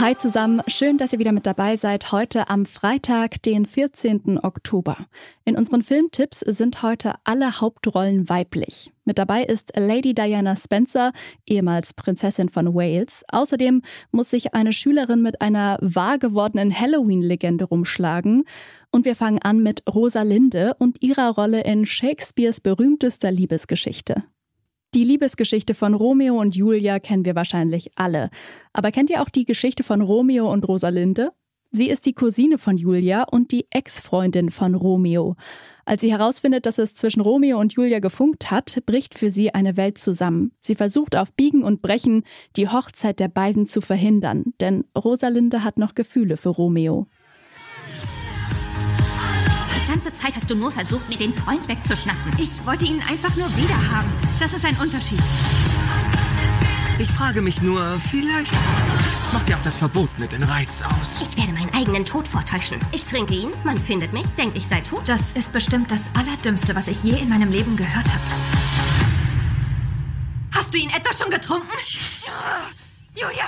Hi zusammen, schön, dass ihr wieder mit dabei seid. Heute am Freitag, den 14. Oktober. In unseren Filmtipps sind heute alle Hauptrollen weiblich. Mit dabei ist Lady Diana Spencer, ehemals Prinzessin von Wales. Außerdem muss sich eine Schülerin mit einer wahr gewordenen Halloween-Legende rumschlagen. Und wir fangen an mit Rosalinde und ihrer Rolle in Shakespeares berühmtester Liebesgeschichte. Die Liebesgeschichte von Romeo und Julia kennen wir wahrscheinlich alle. Aber kennt ihr auch die Geschichte von Romeo und Rosalinde? Sie ist die Cousine von Julia und die Ex-Freundin von Romeo. Als sie herausfindet, dass es zwischen Romeo und Julia gefunkt hat, bricht für sie eine Welt zusammen. Sie versucht auf Biegen und Brechen, die Hochzeit der beiden zu verhindern, denn Rosalinde hat noch Gefühle für Romeo ganze Zeit hast du nur versucht, mir den Freund wegzuschnappen. Ich wollte ihn einfach nur wiederhaben. Das ist ein Unterschied. Ich frage mich nur, vielleicht macht ja auch das Verbot mit den Reiz aus. Ich werde meinen eigenen Tod vortäuschen. Ich trinke ihn, man findet mich, denkt, ich sei tot. Das ist bestimmt das Allerdümmste, was ich je in meinem Leben gehört habe. Hast du ihn etwa schon getrunken? Julia!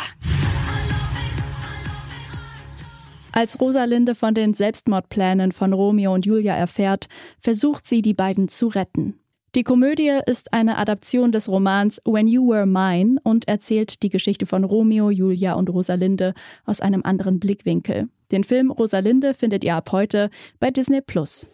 Als Rosalinde von den Selbstmordplänen von Romeo und Julia erfährt, versucht sie, die beiden zu retten. Die Komödie ist eine Adaption des Romans When You Were Mine und erzählt die Geschichte von Romeo, Julia und Rosalinde aus einem anderen Blickwinkel. Den Film Rosalinde findet ihr ab heute bei Disney Plus.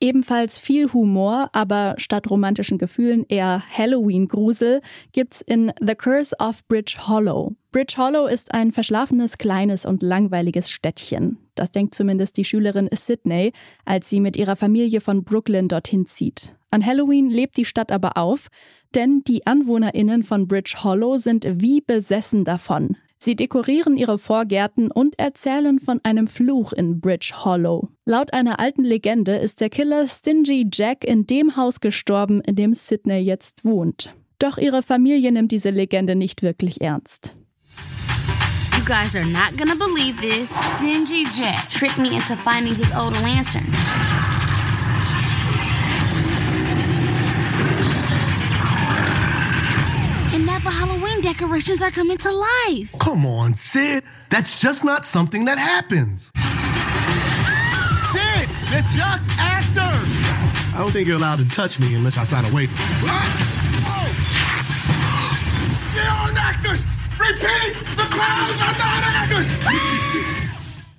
Ebenfalls viel Humor, aber statt romantischen Gefühlen eher Halloween-Grusel gibt's in The Curse of Bridge Hollow. Bridge Hollow ist ein verschlafenes, kleines und langweiliges Städtchen. Das denkt zumindest die Schülerin Sydney, als sie mit ihrer Familie von Brooklyn dorthin zieht. An Halloween lebt die Stadt aber auf, denn die AnwohnerInnen von Bridge Hollow sind wie besessen davon. Sie dekorieren ihre Vorgärten und erzählen von einem Fluch in Bridge Hollow. Laut einer alten Legende ist der Killer Stingy Jack in dem Haus gestorben, in dem Sydney jetzt wohnt. Doch ihre Familie nimmt diese Legende nicht wirklich ernst. Guys are not gonna believe this. Stingy Jack tricked me into finding his old lantern. And now the Halloween decorations are coming to life. Come on, Sid. That's just not something that happens. Sid, they're just actors. I don't think you're allowed to touch me unless I sign a waiver. Oh. They aren't actors. Repeat,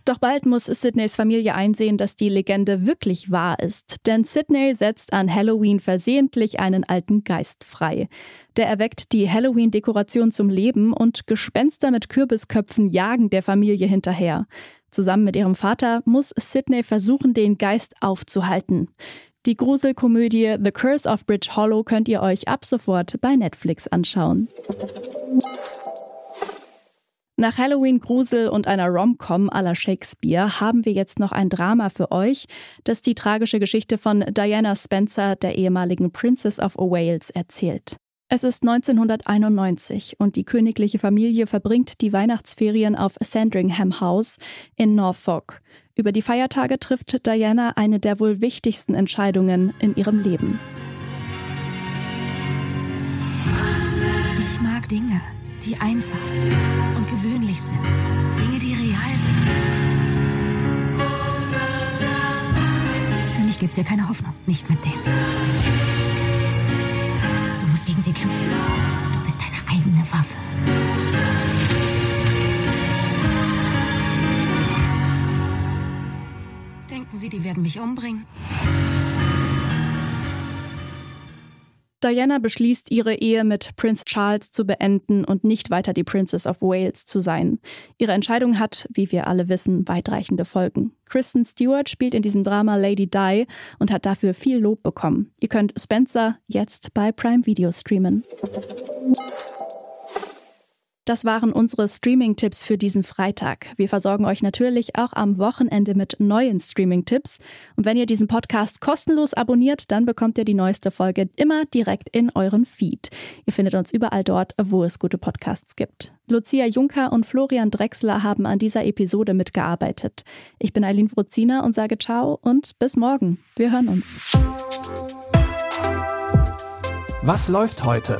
Doch bald muss Sydneys Familie einsehen, dass die Legende wirklich wahr ist. Denn Sydney setzt an Halloween versehentlich einen alten Geist frei. Der erweckt die Halloween-Dekoration zum Leben und Gespenster mit Kürbisköpfen jagen der Familie hinterher. Zusammen mit ihrem Vater muss Sydney versuchen, den Geist aufzuhalten. Die Gruselkomödie The Curse of Bridge Hollow könnt ihr euch ab sofort bei Netflix anschauen. Nach Halloween Grusel und einer Rom-Com à la Shakespeare haben wir jetzt noch ein Drama für euch, das die tragische Geschichte von Diana Spencer, der ehemaligen Princess of Wales, erzählt. Es ist 1991 und die königliche Familie verbringt die Weihnachtsferien auf Sandringham House in Norfolk. Über die Feiertage trifft Diana eine der wohl wichtigsten Entscheidungen in ihrem Leben. Ich mag Dinge, die einfach und gewöhnlich sind. Dinge, die real sind. Für mich gibt's hier keine Hoffnung. Nicht mit denen. Du musst gegen sie kämpfen. Du bist deine eigene Waffe. Denken Sie, die werden mich umbringen? Diana beschließt, ihre Ehe mit Prince Charles zu beenden und nicht weiter die Princess of Wales zu sein. Ihre Entscheidung hat, wie wir alle wissen, weitreichende Folgen. Kristen Stewart spielt in diesem Drama Lady Di und hat dafür viel Lob bekommen. Ihr könnt Spencer jetzt bei Prime Video streamen. Das waren unsere Streaming-Tipps für diesen Freitag. Wir versorgen euch natürlich auch am Wochenende mit neuen Streaming-Tipps. Und wenn ihr diesen Podcast kostenlos abonniert, dann bekommt ihr die neueste Folge immer direkt in euren Feed. Ihr findet uns überall dort, wo es gute Podcasts gibt. Lucia Juncker und Florian Drexler haben an dieser Episode mitgearbeitet. Ich bin Eileen Fruzina und sage ciao und bis morgen. Wir hören uns. Was läuft heute?